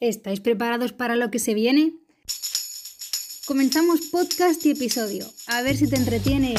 ¿Estáis preparados para lo que se viene? Comenzamos podcast y episodio. A ver si te entretiene.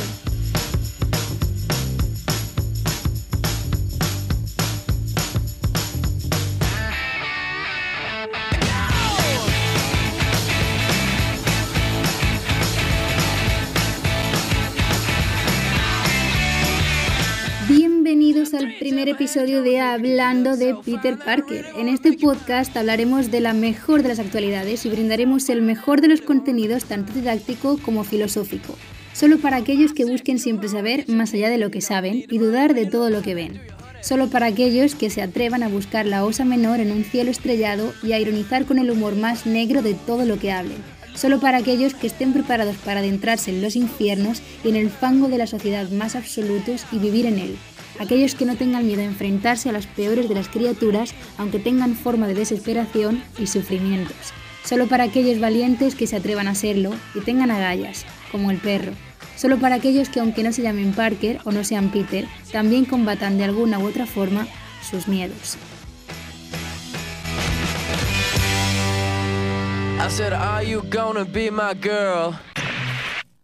Episodio de Hablando de Peter Parker. En este podcast hablaremos de la mejor de las actualidades y brindaremos el mejor de los contenidos tanto didáctico como filosófico, solo para aquellos que busquen siempre saber más allá de lo que saben y dudar de todo lo que ven. Solo para aquellos que se atrevan a buscar la osa menor en un cielo estrellado y a ironizar con el humor más negro de todo lo que hablen solo para aquellos que estén preparados para adentrarse en los infiernos y en el fango de la sociedad más absolutos y vivir en él. Aquellos que no tengan miedo a enfrentarse a las peores de las criaturas, aunque tengan forma de desesperación y sufrimientos. Solo para aquellos valientes que se atrevan a serlo y tengan agallas, como el perro. Solo para aquellos que aunque no se llamen Parker o no sean Peter, también combatan de alguna u otra forma sus miedos.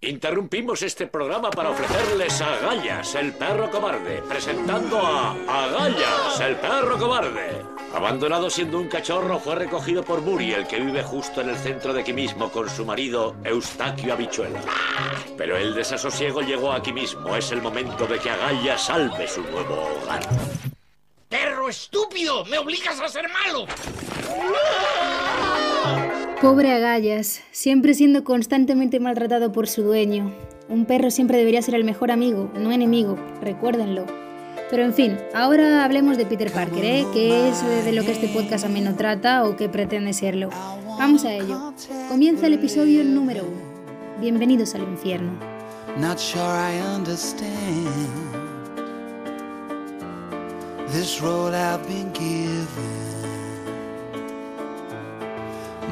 Interrumpimos este programa para ofrecerles a Agallas, el perro cobarde, presentando a Agallas, el perro cobarde. Abandonado siendo un cachorro, fue recogido por Muriel, que vive justo en el centro de aquí mismo con su marido Eustaquio Habichuela. Pero el desasosiego llegó aquí mismo. Es el momento de que Agallas salve su nuevo hogar. ¡Perro estúpido! ¡Me obligas a ser malo! Pobre Agallas, siempre siendo constantemente maltratado por su dueño. Un perro siempre debería ser el mejor amigo, no enemigo, recuérdenlo. Pero en fin, ahora hablemos de Peter Parker, ¿eh? que es de lo que este podcast a mí no trata o que pretende serlo. Vamos a ello. Comienza el episodio número uno. Bienvenidos al infierno. Not sure I understand this role I've been given.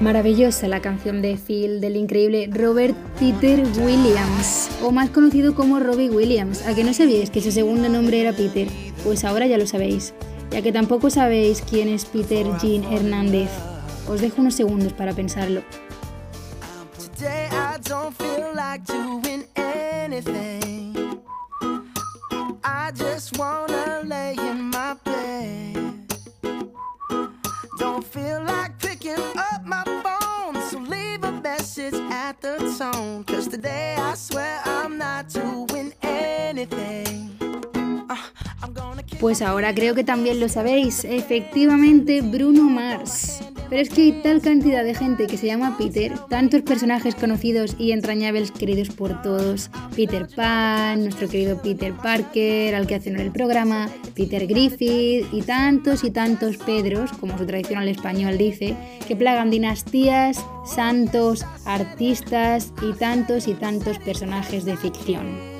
Maravillosa la canción de Phil del increíble Robert Peter Williams, o más conocido como Robbie Williams. ¿A que no sabíais que su segundo nombre era Peter? Pues ahora ya lo sabéis. Ya que tampoco sabéis quién es Peter Jean Hernández, os dejo unos segundos para pensarlo. Pues ahora creo que también lo sabéis, efectivamente Bruno Mars. Pero es que hay tal cantidad de gente que se llama Peter, tantos personajes conocidos y entrañables queridos por todos. Peter Pan, nuestro querido Peter Parker, al que hace el programa, Peter Griffith y tantos y tantos Pedros, como su tradicional español dice, que plagan dinastías, santos, artistas y tantos y tantos personajes de ficción.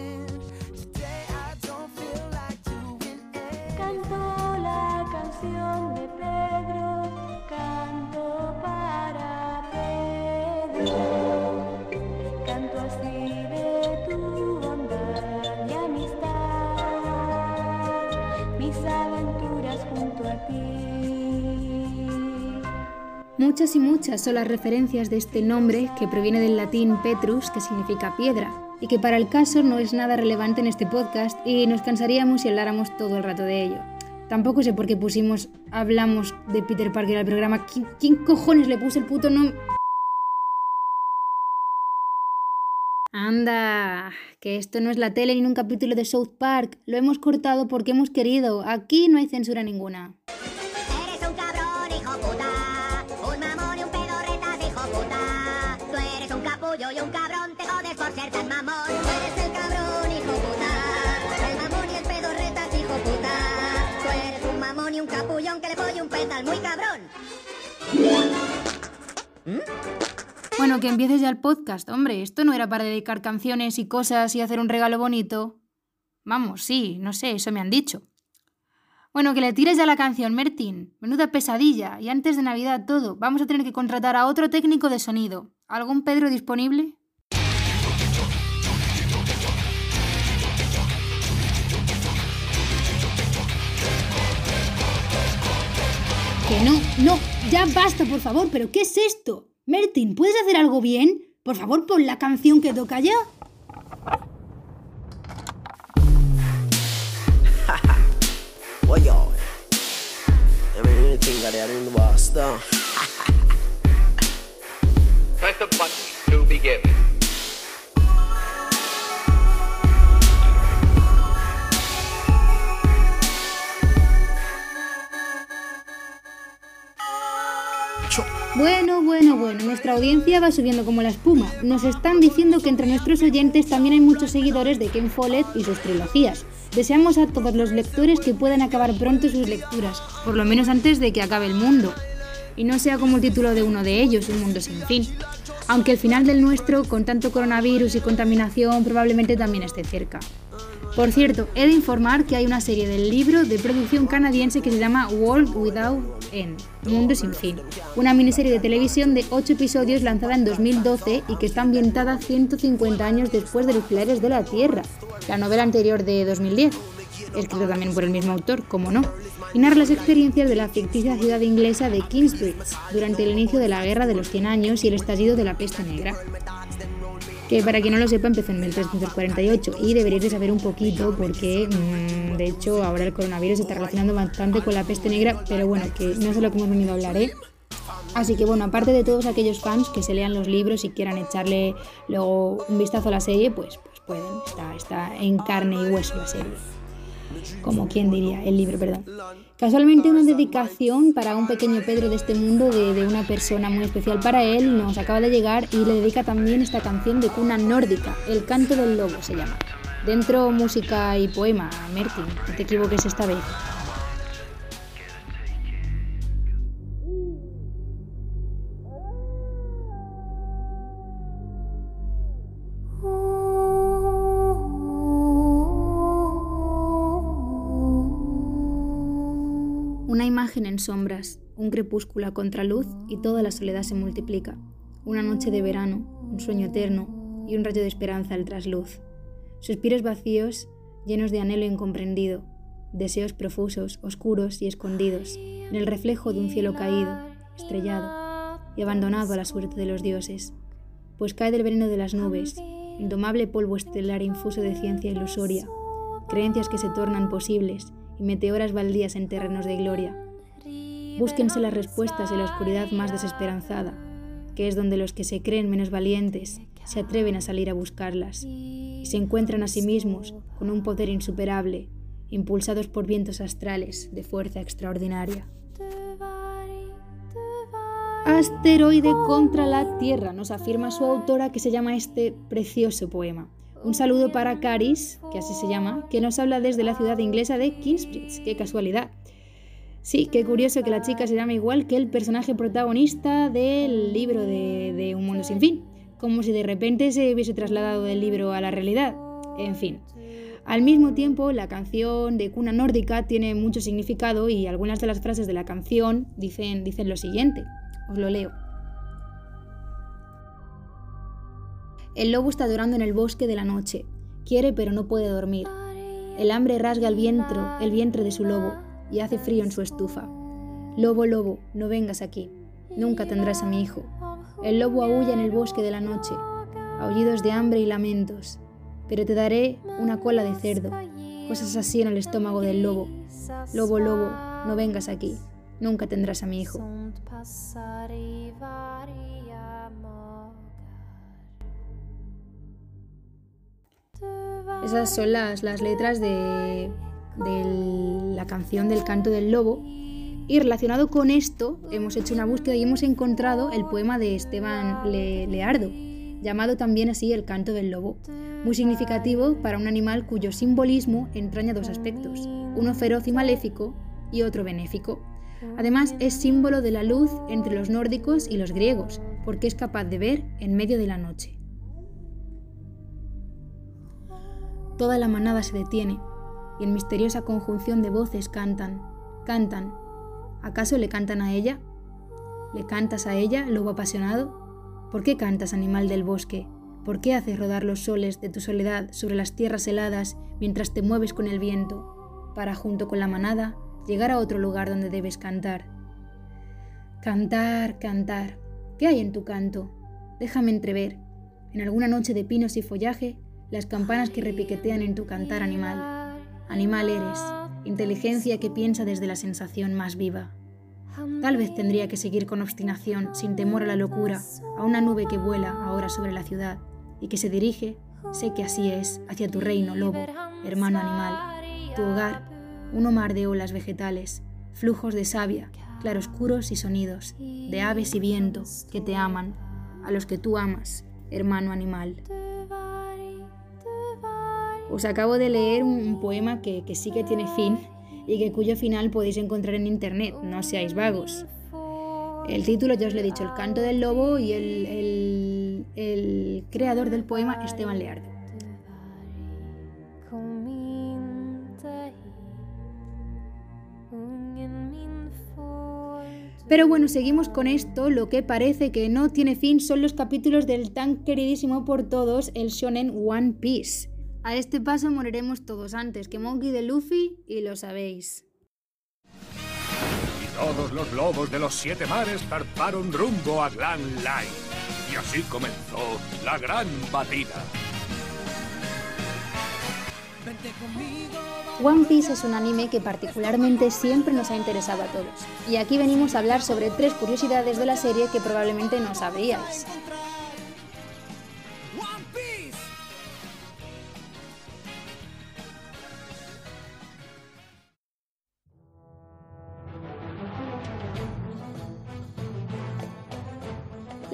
Muchas y muchas son las referencias de este nombre que proviene del latín Petrus, que significa piedra, y que para el caso no es nada relevante en este podcast y nos cansaríamos si habláramos todo el rato de ello. Tampoco sé por qué pusimos, hablamos de Peter Parker al programa. ¿Quién, cojones le puso el puto nombre? Anda, que esto no es la tele ni un capítulo de South Park. Lo hemos cortado porque hemos querido. Aquí no hay censura ninguna. Un capullo y un cabrón, te jodes por ser tan mamón. Tú eres el cabrón, hijo puta. El mamón y el pedorretas, hijo puta. Tú eres un mamón y un capullón que le pone un petal muy cabrón. Bueno, que empieces ya el podcast, hombre. Esto no era para dedicar canciones y cosas y hacer un regalo bonito. Vamos, sí, no sé, eso me han dicho. Bueno, que le tires ya la canción, Mertin. Menuda pesadilla. Y antes de Navidad todo. Vamos a tener que contratar a otro técnico de sonido. ¿Algún Pedro disponible? Que no, no, ya basta, por favor, pero ¿qué es esto? Mertin, ¿puedes hacer algo bien? Por favor, pon la canción que toca ya. What y'all? To begin. Bueno, bueno, bueno, nuestra audiencia va subiendo como la espuma. Nos están diciendo que entre nuestros oyentes también hay muchos seguidores de Ken Follett y sus trilogías. Deseamos a todos los lectores que puedan acabar pronto sus lecturas, por lo menos antes de que acabe el mundo. Y no sea como el título de uno de ellos, Un mundo sin fin. Aunque el final del nuestro, con tanto coronavirus y contaminación, probablemente también esté cerca. Por cierto, he de informar que hay una serie del libro de producción canadiense que se llama World Without End, Mundo sin fin, una miniserie de televisión de 8 episodios lanzada en 2012 y que está ambientada 150 años después de los pilares de la Tierra, la novela anterior de 2010, escrita también por el mismo autor, como no, y narra las experiencias de la ficticia ciudad inglesa de Kingsbridge durante el inicio de la Guerra de los 100 Años y el estallido de la peste negra que para quien no lo sepa empezó en 1348 y deberíais de saber un poquito porque mm, de hecho ahora el coronavirus está relacionando bastante con la peste negra, pero bueno, que no de lo que hemos venido a hablar, ¿eh? Así que bueno, aparte de todos aquellos fans que se lean los libros y quieran echarle luego un vistazo a la serie, pues, pues pueden, está, está en carne y hueso la serie. Como quien diría, el libro, perdón. Casualmente una dedicación para un pequeño Pedro de este mundo de, de una persona muy especial para él nos acaba de llegar y le dedica también esta canción de cuna nórdica, El canto del lobo se llama. Dentro música y poema, Mertin, no te equivoques esta vez. Sombras, un crepúsculo a contraluz y toda la soledad se multiplica. Una noche de verano, un sueño eterno y un rayo de esperanza al trasluz. Suspiros vacíos, llenos de anhelo incomprendido, deseos profusos, oscuros y escondidos, en el reflejo de un cielo caído, estrellado y abandonado a la suerte de los dioses. Pues cae del veneno de las nubes, indomable polvo estelar infuso de ciencia ilusoria, creencias que se tornan posibles y meteoras baldías en terrenos de gloria. Búsquense las respuestas en la oscuridad más desesperanzada, que es donde los que se creen menos valientes se atreven a salir a buscarlas y se encuentran a sí mismos con un poder insuperable, impulsados por vientos astrales de fuerza extraordinaria. Asteroide contra la Tierra, nos afirma su autora que se llama este precioso poema. Un saludo para Caris, que así se llama, que nos habla desde la ciudad inglesa de Kingsbridge. ¡Qué casualidad! Sí, qué curioso que la chica se llame igual que el personaje protagonista del libro de, de Un Mundo Sin Fin, como si de repente se hubiese trasladado del libro a la realidad. En fin. Al mismo tiempo, la canción de cuna nórdica tiene mucho significado y algunas de las frases de la canción dicen, dicen lo siguiente. Os lo leo. El lobo está llorando en el bosque de la noche. Quiere pero no puede dormir. El hambre rasga el vientre, el vientre de su lobo y hace frío en su estufa. Lobo, lobo, no vengas aquí. Nunca tendrás a mi hijo. El lobo aúlla en el bosque de la noche, aullidos de hambre y lamentos. Pero te daré una cola de cerdo, cosas así en el estómago del lobo. Lobo, lobo, no vengas aquí. Nunca tendrás a mi hijo. Esas son las, las letras de, de la canción del canto del lobo. Y relacionado con esto, hemos hecho una búsqueda y hemos encontrado el poema de Esteban Le- Leardo, llamado también así El canto del lobo, muy significativo para un animal cuyo simbolismo entraña dos aspectos, uno feroz y maléfico y otro benéfico. Además, es símbolo de la luz entre los nórdicos y los griegos, porque es capaz de ver en medio de la noche. Toda la manada se detiene y en misteriosa conjunción de voces cantan, cantan. ¿Acaso le cantan a ella? ¿Le cantas a ella, lobo apasionado? ¿Por qué cantas, animal del bosque? ¿Por qué haces rodar los soles de tu soledad sobre las tierras heladas mientras te mueves con el viento, para, junto con la manada, llegar a otro lugar donde debes cantar? Cantar, cantar. ¿Qué hay en tu canto? Déjame entrever, en alguna noche de pinos y follaje, las campanas que repiquetean en tu cantar animal. Animal eres, inteligencia que piensa desde la sensación más viva. Tal vez tendría que seguir con obstinación, sin temor a la locura, a una nube que vuela ahora sobre la ciudad y que se dirige, sé que así es, hacia tu reino, lobo, hermano animal, tu hogar, un mar de olas vegetales, flujos de savia, claroscuros y sonidos, de aves y viento que te aman, a los que tú amas, hermano animal. Os acabo de leer un poema que, sí que tiene fin y que cuyo final podéis encontrar en internet, no seáis vagos. El título ya os lo he dicho, El canto del lobo y el creador del poema, Esteban Leardo. Pero bueno, seguimos con esto. Lo que parece que no tiene fin son los capítulos del tan queridísimo por todos, el shonen One Piece. A este paso moriremos todos antes que Monkey de Luffy y lo sabéis. Y todos los lobos de los siete mares zarparon rumbo a Grand Line. Y así comenzó la gran batida. One Piece es un anime que particularmente siempre nos ha interesado a todos. Y aquí venimos a hablar sobre tres curiosidades de la serie que probablemente no sabríais.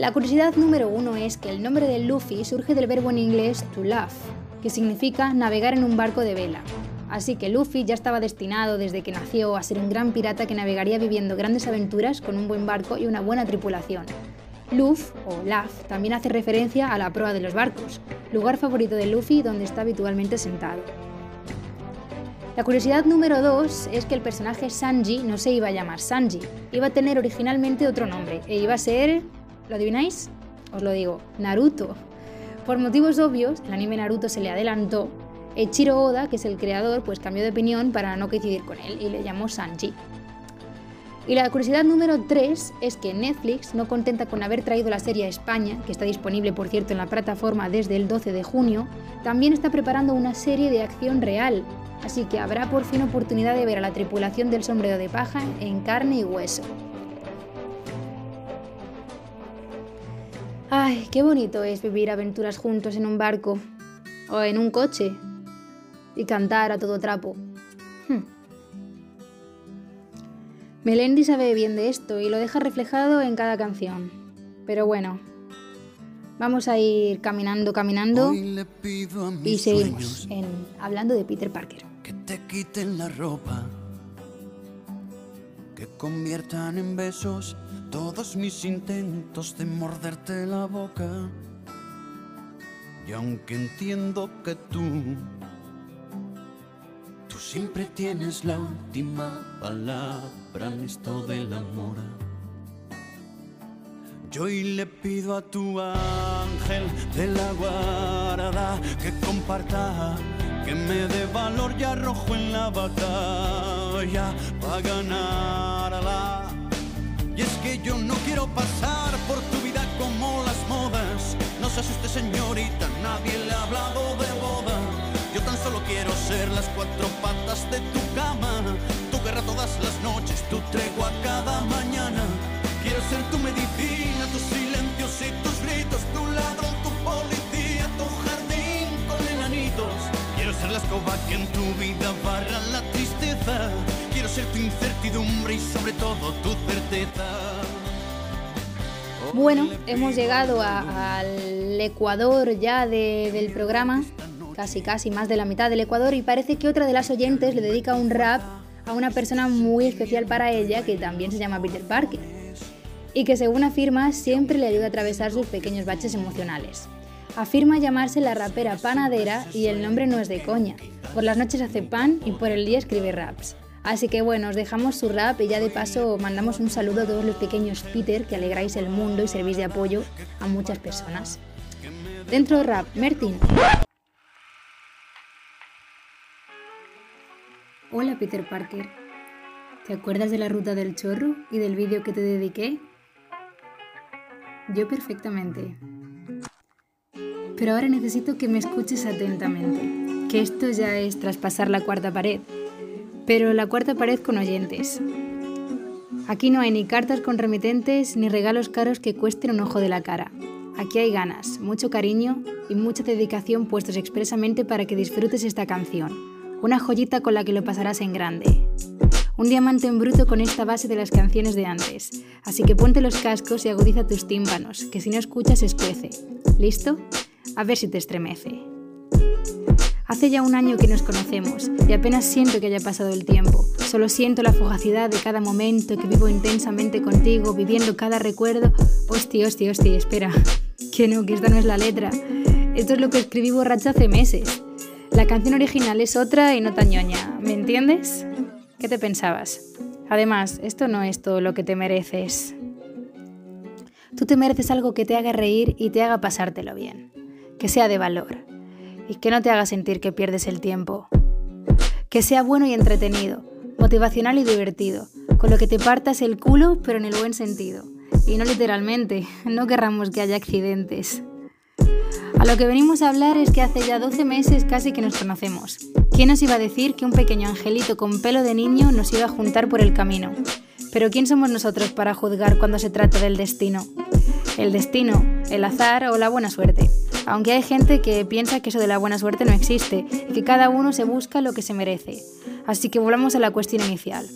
La curiosidad número uno es que el nombre de Luffy surge del verbo en inglés to laugh, que significa navegar en un barco de vela. Así que Luffy ya estaba destinado desde que nació a ser un gran pirata que navegaría viviendo grandes aventuras con un buen barco y una buena tripulación. Luff, o Laugh, también hace referencia a la proa de los barcos, lugar favorito de Luffy donde está habitualmente sentado. La curiosidad número 2 es que el personaje Sanji no se iba a llamar Sanji, iba a tener originalmente otro nombre e iba a ser ¿Lo adivináis? Os lo digo, Naruto. Por motivos obvios, el anime Naruto se le adelantó. Echiro Oda, que es el creador, pues cambió de opinión para no coincidir con él y le llamó Sanji. Y la curiosidad número 3 es que Netflix, no contenta con haber traído la serie a España, que está disponible por cierto en la plataforma desde el 12 de junio, también está preparando una serie de acción real, así que habrá por fin oportunidad de ver a la tripulación del sombrero de paja en carne y hueso. Ay, qué bonito es vivir aventuras juntos en un barco o en un coche y cantar a todo trapo. Hmm. Melendi sabe bien de esto y lo deja reflejado en cada canción. Pero bueno, vamos a ir caminando, caminando y seguimos en, hablando de Peter Parker. Que te quiten la ropa, que conviertan en besos todos mis intentos de morderte la boca. Y aunque entiendo que tú, tú siempre tienes la última palabra en esto del amor. Yo hoy le pido a tu ángel de la guarda que comparta, que me dé valor y arrojo en la batalla para ganarla. Yo no quiero pasar por tu vida como las modas. No se asuste señorita, nadie le ha hablado de boda. Yo tan solo quiero ser las cuatro patas de tu cama. Tu guerra todas las noches, tu tregua cada mañana. Quiero ser tu medicina, que en tu vida barra la tristeza. Quiero ser tu incertidumbre y sobre todo tu certeza. Bueno, hemos llegado al Ecuador ya de- del programa, casi casi más de la mitad del Ecuador, y parece que otra de las oyentes le dedica un rap a una persona muy especial para ella que también se llama Peter Parker. y que según afirma siempre le ayuda a atravesar sus pequeños baches emocionales. Afirma llamarse la rapera panadera y el nombre no es de coña. Por las noches hace pan y por el día escribe raps. Así que bueno, os dejamos su rap y ya de paso mandamos un saludo a todos los pequeños Peter que alegráis el mundo y servís de apoyo a muchas personas. Dentro rap, Mertin. Hola Peter Parker. ¿Te acuerdas de la ruta del chorro y del vídeo que te dediqué? Yo perfectamente. Pero ahora necesito que me escuches atentamente, que esto ya es traspasar la cuarta pared, pero la cuarta pared con oyentes. Aquí no hay ni cartas con remitentes ni regalos caros que cuesten un ojo de la cara. Aquí hay ganas, mucho cariño y mucha dedicación puestos expresamente para que disfrutes esta canción, una joyita con la que lo pasarás en grande. Un diamante en bruto con esta base de las canciones de antes. Así que ponte los cascos y agudiza tus tímpanos, que si no escuchas escuece. ¿Listo? A ver si te estremece. Hace ya un año que nos conocemos y apenas siento que haya pasado el tiempo. Solo siento la fugacidad de cada momento que vivo intensamente contigo, viviendo cada recuerdo. Hostia, hostia, hostia, espera. Que no, que esta no es la letra. Esto es lo que escribí borracha hace meses. La canción original es otra y no tan ñoña, ¿me entiendes? ¿Qué te pensabas? Además, esto no es todo lo que te mereces. Tú te mereces algo que te haga reír y te haga pasártelo bien, que sea de valor y que no te haga sentir que pierdes el tiempo. Que sea bueno y entretenido, motivacional y divertido, con lo que te partas el culo pero en el buen sentido. Y no literalmente, no querramos que haya accidentes. A lo que venimos a hablar es que hace ya 12 meses casi que nos conocemos. ¿Quién nos iba a decir que un pequeño angelito con pelo de niño nos iba a juntar por el camino? Pero ¿quién somos nosotros para juzgar cuando se trata del destino? El destino, el azar o la buena suerte. Aunque hay gente que piensa que eso de la buena suerte no existe y que cada uno se busca lo que se merece. Así que volvamos a la cuestión inicial.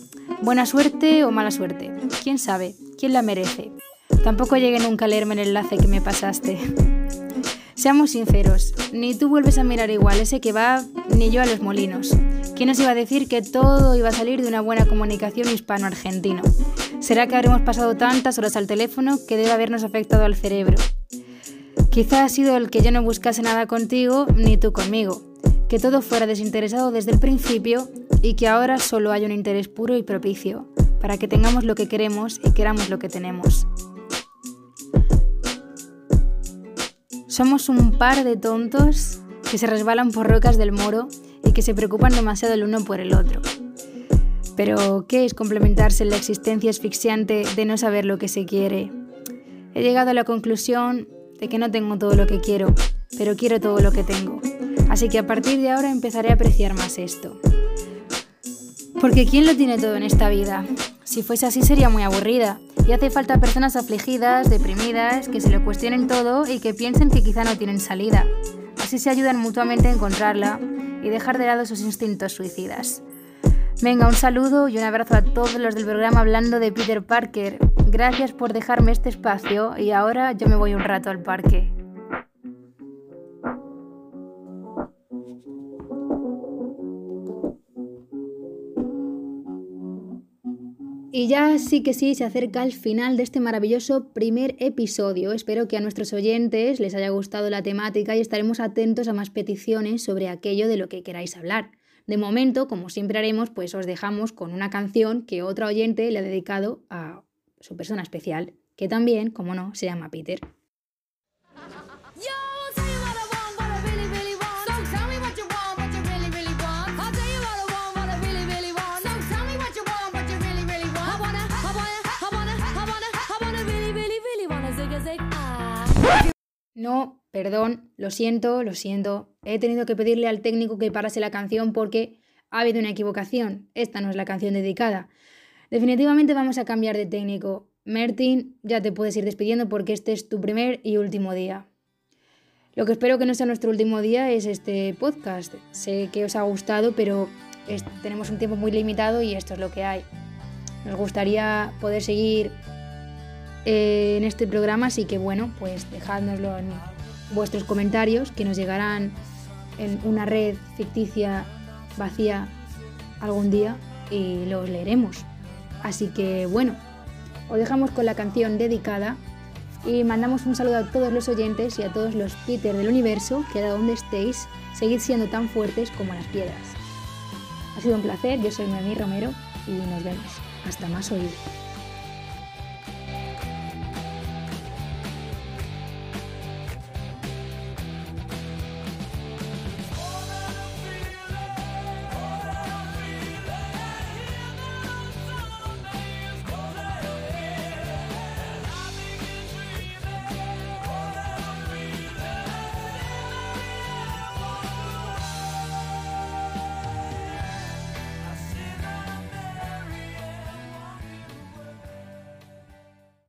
¿Buena suerte o mala suerte? ¿Quién sabe? ¿Quién la merece? Tampoco llegué nunca a leerme el enlace que me pasaste. Seamos sinceros, ni tú vuelves a mirar igual ese que va, ni yo a los molinos. ¿Quién nos iba a decir que todo iba a salir de una buena comunicación hispano-argentino? ¿Será que habremos pasado tantas horas al teléfono que debe habernos afectado al cerebro? Quizá ha sido el que yo no buscase nada contigo ni tú conmigo, que todo fuera desinteresado desde el principio y que ahora solo hay un interés puro y propicio, para que tengamos lo que queremos y queramos lo que tenemos. Somos un par de tontos que se resbalan por rocas del moro y que se preocupan demasiado el uno por el otro. Pero, ¿qué es complementarse en la existencia asfixiante de no saber lo que se quiere? He llegado a la conclusión de que no tengo todo lo que quiero, pero quiero todo lo que tengo. Así que a partir de ahora empezaré a apreciar más esto. Porque ¿quién lo tiene todo en esta vida? Si fuese así sería muy aburrida. Y hace falta personas afligidas, deprimidas, que se lo cuestionen todo y que piensen que quizá no tienen salida. Así se ayudan mutuamente a encontrarla y dejar de lado sus instintos suicidas. Venga, un saludo y un abrazo a todos los del programa hablando de Peter Parker. Gracias por dejarme este espacio y ahora yo me voy un rato al parque. Y ya sí que sí, se acerca el final de este maravilloso primer episodio. Espero que a nuestros oyentes les haya gustado la temática y estaremos atentos a más peticiones sobre aquello de lo que queráis hablar. De momento, como siempre haremos, pues os dejamos con una canción que otra oyente le ha dedicado a su persona especial, que también, como no, se llama Peter. No, perdón, lo siento, lo siento. He tenido que pedirle al técnico que parase la canción porque ha habido una equivocación. Esta no es la canción dedicada. Definitivamente vamos a cambiar de técnico. Martin, ya te puedes ir despidiendo porque este es tu primer y último día. Lo que espero que no sea nuestro último día es este podcast. Sé que os ha gustado, pero tenemos un tiempo muy limitado y esto es lo que hay. Nos gustaría poder seguir eh, en este programa, así que bueno, pues dejádnoslo en vuestros comentarios que nos llegarán en una red ficticia vacía algún día y los leeremos. Así que bueno, Os dejamos con la canción dedicada y mandamos un saludo a todos los oyentes y a todos los Peter del universo, que a donde estéis, seguid siendo tan fuertes como las piedras. Ha sido un placer, yo soy Noemí Romero y nos vemos. Hasta más oír.